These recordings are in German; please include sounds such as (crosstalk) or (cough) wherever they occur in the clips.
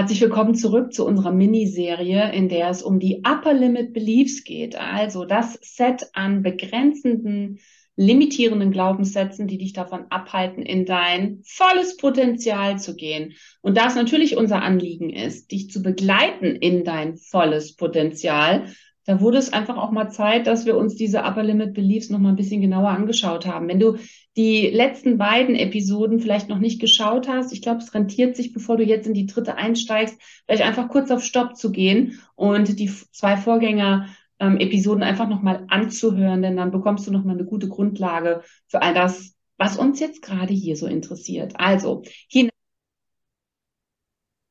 Herzlich willkommen zurück zu unserer Miniserie, in der es um die Upper Limit Beliefs geht. Also das Set an begrenzenden, limitierenden Glaubenssätzen, die dich davon abhalten, in dein volles Potenzial zu gehen. Und da es natürlich unser Anliegen ist, dich zu begleiten in dein volles Potenzial, da wurde es einfach auch mal Zeit, dass wir uns diese Upper Limit Beliefs noch mal ein bisschen genauer angeschaut haben. Wenn du die letzten beiden Episoden vielleicht noch nicht geschaut hast, ich glaube, es rentiert sich, bevor du jetzt in die dritte einsteigst, vielleicht einfach kurz auf Stopp zu gehen und die zwei Vorgänger ähm, Episoden einfach noch mal anzuhören, denn dann bekommst du noch mal eine gute Grundlage für all das, was uns jetzt gerade hier so interessiert. Also, hier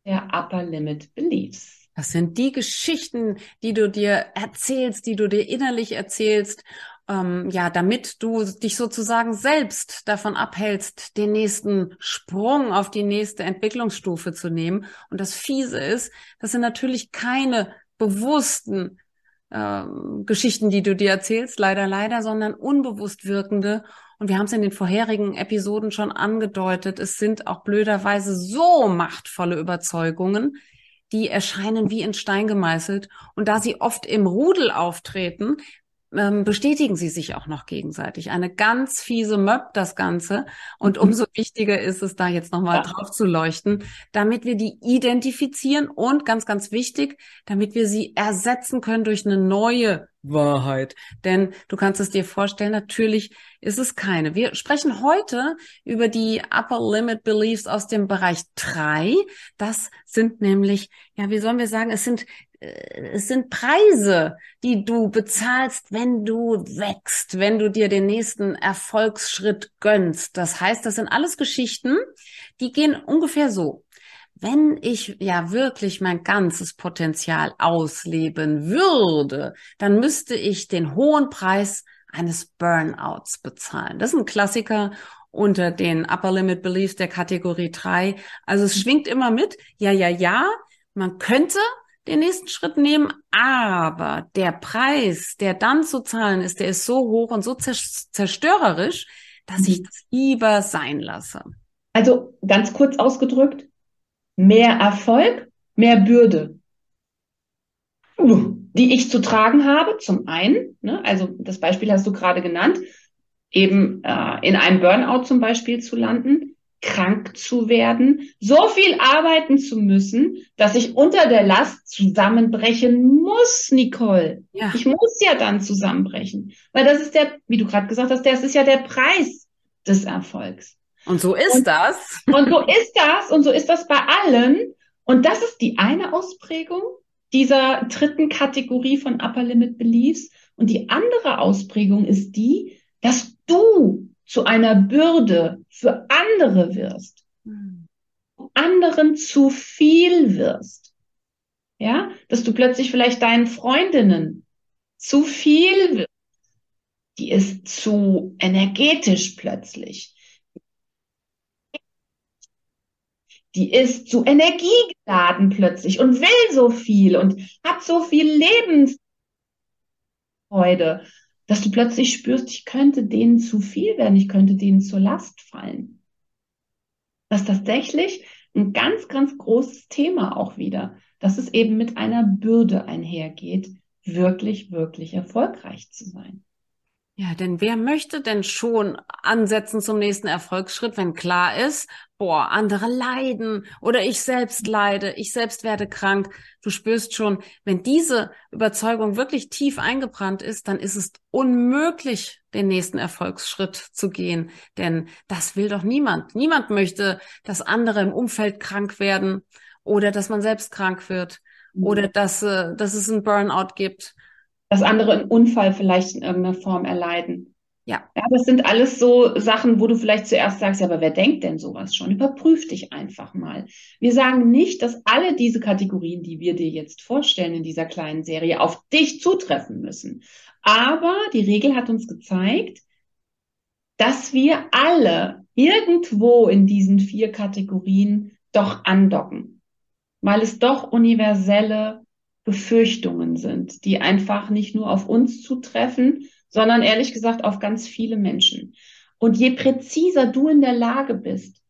der Upper Limit Beliefs. Das sind die Geschichten, die du dir erzählst, die du dir innerlich erzählst, ähm, ja, damit du dich sozusagen selbst davon abhältst, den nächsten Sprung auf die nächste Entwicklungsstufe zu nehmen. Und das Fiese ist, das sind natürlich keine bewussten äh, Geschichten, die du dir erzählst, leider, leider, sondern unbewusst wirkende. Und wir haben es in den vorherigen Episoden schon angedeutet. Es sind auch blöderweise so machtvolle Überzeugungen, die erscheinen wie in Stein gemeißelt. Und da sie oft im Rudel auftreten, ähm, bestätigen sie sich auch noch gegenseitig. Eine ganz fiese Möb das Ganze. Und mhm. umso wichtiger ist es, da jetzt nochmal ja. drauf zu leuchten, damit wir die identifizieren und ganz, ganz wichtig, damit wir sie ersetzen können durch eine neue Wahrheit. Denn du kannst es dir vorstellen, natürlich ist es keine. Wir sprechen heute über die Upper Limit Beliefs aus dem Bereich drei. Das sind nämlich, ja, wie sollen wir sagen, es sind äh, es sind Preise, die du bezahlst, wenn du wächst, wenn du dir den nächsten Erfolgsschritt gönnst. Das heißt, das sind alles Geschichten, die gehen ungefähr so wenn ich ja wirklich mein ganzes Potenzial ausleben würde, dann müsste ich den hohen Preis eines Burnouts bezahlen. Das ist ein Klassiker unter den Upper Limit Beliefs der Kategorie 3. Also es schwingt immer mit, ja, ja, ja, man könnte den nächsten Schritt nehmen, aber der Preis, der dann zu zahlen ist, der ist so hoch und so zerstörerisch, dass ich mhm. das lieber sein lasse. Also ganz kurz ausgedrückt, mehr Erfolg, mehr Bürde, die ich zu tragen habe, zum einen, ne, also das Beispiel hast du gerade genannt, eben äh, in einem Burnout zum Beispiel zu landen, krank zu werden, so viel arbeiten zu müssen, dass ich unter der Last zusammenbrechen muss, Nicole. Ja. Ich muss ja dann zusammenbrechen, weil das ist der, wie du gerade gesagt hast, das ist ja der Preis des Erfolgs. Und so ist und, das. Und so ist das und so ist das bei allen. Und das ist die eine Ausprägung dieser dritten Kategorie von Upper Limit Beliefs. Und die andere Ausprägung ist die, dass du zu einer Bürde für andere wirst. Anderen zu viel wirst. Ja, dass du plötzlich vielleicht deinen Freundinnen zu viel wirst. Die ist zu energetisch plötzlich. Die ist zu Energie geladen plötzlich und will so viel und hat so viel Lebensfreude, dass du plötzlich spürst, ich könnte denen zu viel werden, ich könnte denen zur Last fallen. Das ist tatsächlich ein ganz, ganz großes Thema auch wieder, dass es eben mit einer Bürde einhergeht, wirklich, wirklich erfolgreich zu sein. Ja, denn wer möchte denn schon ansetzen zum nächsten Erfolgsschritt, wenn klar ist, boah, andere leiden oder ich selbst leide, ich selbst werde krank. Du spürst schon, wenn diese Überzeugung wirklich tief eingebrannt ist, dann ist es unmöglich, den nächsten Erfolgsschritt zu gehen. Denn das will doch niemand. Niemand möchte, dass andere im Umfeld krank werden oder dass man selbst krank wird mhm. oder dass, äh, dass es einen Burnout gibt dass andere einen Unfall vielleicht in irgendeiner Form erleiden. Ja. ja, das sind alles so Sachen, wo du vielleicht zuerst sagst, ja, aber wer denkt denn sowas schon? Überprüf dich einfach mal. Wir sagen nicht, dass alle diese Kategorien, die wir dir jetzt vorstellen in dieser kleinen Serie, auf dich zutreffen müssen. Aber die Regel hat uns gezeigt, dass wir alle irgendwo in diesen vier Kategorien doch andocken, weil es doch universelle Befürchtungen sind, die einfach nicht nur auf uns zutreffen, sondern ehrlich gesagt auf ganz viele Menschen. Und je präziser du in der Lage bist,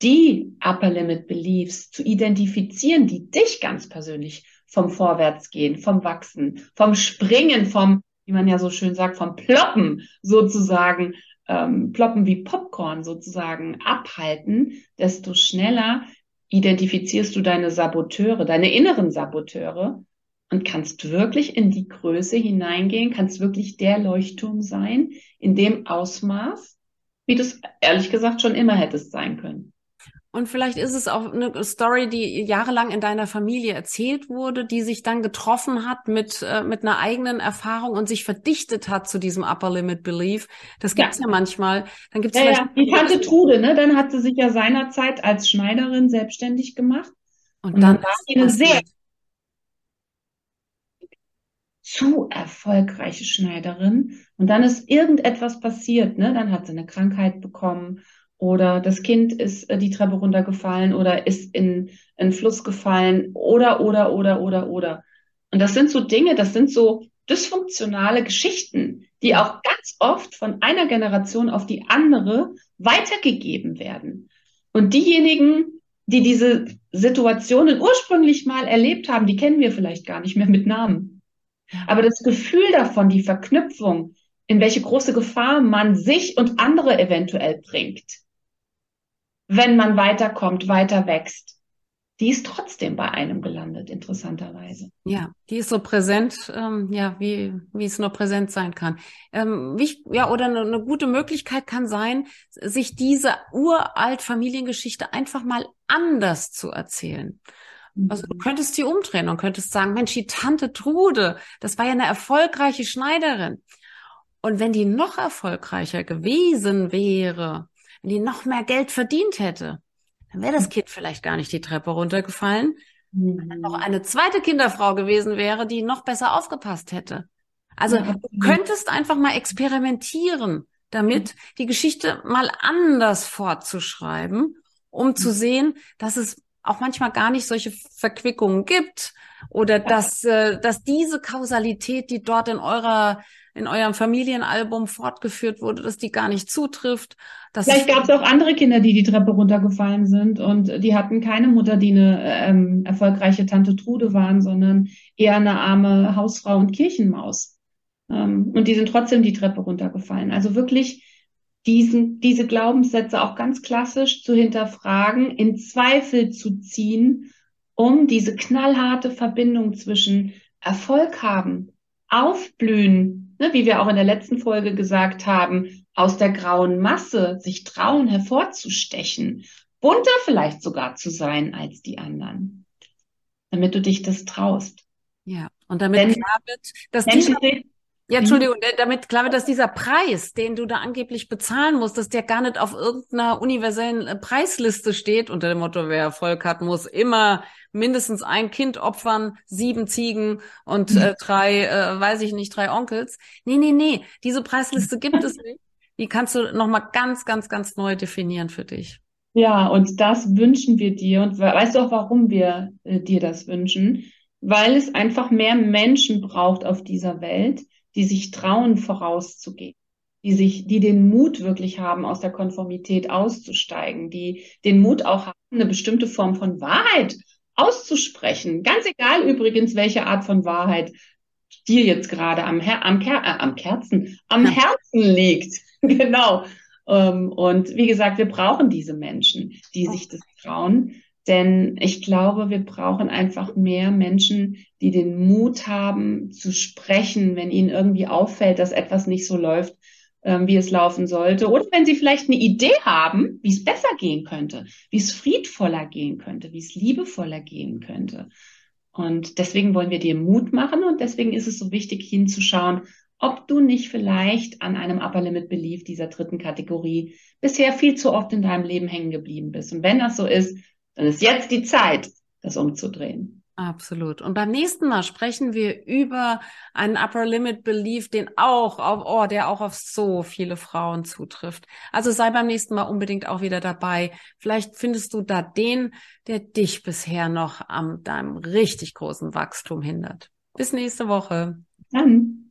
die Upper Limit Beliefs zu identifizieren, die dich ganz persönlich vom Vorwärtsgehen, vom Wachsen, vom Springen, vom, wie man ja so schön sagt, vom Ploppen sozusagen, ähm, Ploppen wie Popcorn sozusagen abhalten, desto schneller identifizierst du deine Saboteure, deine inneren Saboteure und kannst wirklich in die Größe hineingehen, kannst wirklich der Leuchtturm sein, in dem Ausmaß, wie du es ehrlich gesagt schon immer hättest sein können. Und vielleicht ist es auch eine Story, die jahrelang in deiner Familie erzählt wurde, die sich dann getroffen hat mit, äh, mit einer eigenen Erfahrung und sich verdichtet hat zu diesem Upper Limit Belief. Das gibt's ja, ja manchmal. Dann gibt's ja, ja. Die Tante Trude, ne? Dann hat sie sich ja seinerzeit als Schneiderin selbstständig gemacht. Und, und dann, dann war sie eine sehr zu erfolgreiche Schneiderin. Und dann ist irgendetwas passiert, ne? Dann hat sie eine Krankheit bekommen oder das Kind ist äh, die Treppe runtergefallen oder ist in einen Fluss gefallen oder, oder, oder, oder, oder. Und das sind so Dinge, das sind so dysfunktionale Geschichten, die auch ganz oft von einer Generation auf die andere weitergegeben werden. Und diejenigen, die diese Situationen ursprünglich mal erlebt haben, die kennen wir vielleicht gar nicht mehr mit Namen. Aber das Gefühl davon, die Verknüpfung, in welche große Gefahr man sich und andere eventuell bringt, wenn man weiterkommt, weiter wächst, die ist trotzdem bei einem gelandet, interessanterweise. Ja, die ist so präsent, ähm, ja, wie, wie es nur präsent sein kann. Ähm, wie, ja, oder eine, eine gute Möglichkeit kann sein, sich diese uralt Familiengeschichte einfach mal anders zu erzählen. Also du mhm. könntest die umdrehen und könntest sagen, Mensch, die Tante Trude, das war ja eine erfolgreiche Schneiderin. Und wenn die noch erfolgreicher gewesen wäre, wenn die noch mehr Geld verdient hätte, dann wäre das hm. Kind vielleicht gar nicht die Treppe runtergefallen. Wenn dann noch hm. eine zweite Kinderfrau gewesen wäre, die noch besser aufgepasst hätte. Also du könntest einfach mal experimentieren, damit die Geschichte mal anders fortzuschreiben, um zu sehen, dass es auch manchmal gar nicht solche Verquickungen gibt oder dass, äh, dass diese Kausalität, die dort in eurer in eurem Familienalbum fortgeführt wurde, dass die gar nicht zutrifft. Vielleicht gab es auch andere Kinder, die die Treppe runtergefallen sind und die hatten keine Mutter, die eine ähm, erfolgreiche Tante Trude waren, sondern eher eine arme Hausfrau und Kirchenmaus. Ähm, und die sind trotzdem die Treppe runtergefallen. Also wirklich diesen, diese Glaubenssätze auch ganz klassisch zu hinterfragen, in Zweifel zu ziehen, um diese knallharte Verbindung zwischen Erfolg haben, aufblühen, ne, wie wir auch in der letzten Folge gesagt haben, aus der grauen Masse sich trauen, hervorzustechen, bunter vielleicht sogar zu sein als die anderen, damit du dich das traust. Ja, und damit Denn klar wird, dass Menschen, diese, ja, Entschuldigung, damit klar wird, dass dieser Preis, den du da angeblich bezahlen musst, dass der gar nicht auf irgendeiner universellen äh, Preisliste steht, unter dem Motto, wer Erfolg hat, muss immer mindestens ein Kind opfern, sieben Ziegen und äh, (laughs) drei, äh, weiß ich nicht, drei Onkels. Nee, nee, nee, diese Preisliste gibt es nicht. Die kannst du nochmal ganz, ganz, ganz neu definieren für dich. Ja, und das wünschen wir dir. Und weißt du auch, warum wir äh, dir das wünschen? Weil es einfach mehr Menschen braucht auf dieser Welt, die sich trauen, vorauszugehen, die sich, die den Mut wirklich haben, aus der Konformität auszusteigen, die den Mut auch haben, eine bestimmte Form von Wahrheit auszusprechen. Ganz egal übrigens, welche Art von Wahrheit dir jetzt gerade am, Her am, Ker äh, am Kerzen, am. Herzen liegt. (laughs) genau. Ähm, und wie gesagt, wir brauchen diese Menschen, die sich das trauen. Denn ich glaube, wir brauchen einfach mehr Menschen, die den Mut haben zu sprechen, wenn ihnen irgendwie auffällt, dass etwas nicht so läuft, ähm, wie es laufen sollte. Oder wenn sie vielleicht eine Idee haben, wie es besser gehen könnte, wie es friedvoller gehen könnte, wie es liebevoller gehen könnte. Und deswegen wollen wir dir Mut machen und deswegen ist es so wichtig hinzuschauen, ob du nicht vielleicht an einem Upper Limit Belief dieser dritten Kategorie bisher viel zu oft in deinem Leben hängen geblieben bist. Und wenn das so ist, dann ist jetzt die Zeit, das umzudrehen. Absolut. Und beim nächsten Mal sprechen wir über einen Upper Limit Belief, den auch auf, oh, der auch auf so viele Frauen zutrifft. Also sei beim nächsten Mal unbedingt auch wieder dabei. Vielleicht findest du da den, der dich bisher noch am deinem richtig großen Wachstum hindert. Bis nächste Woche. Dann.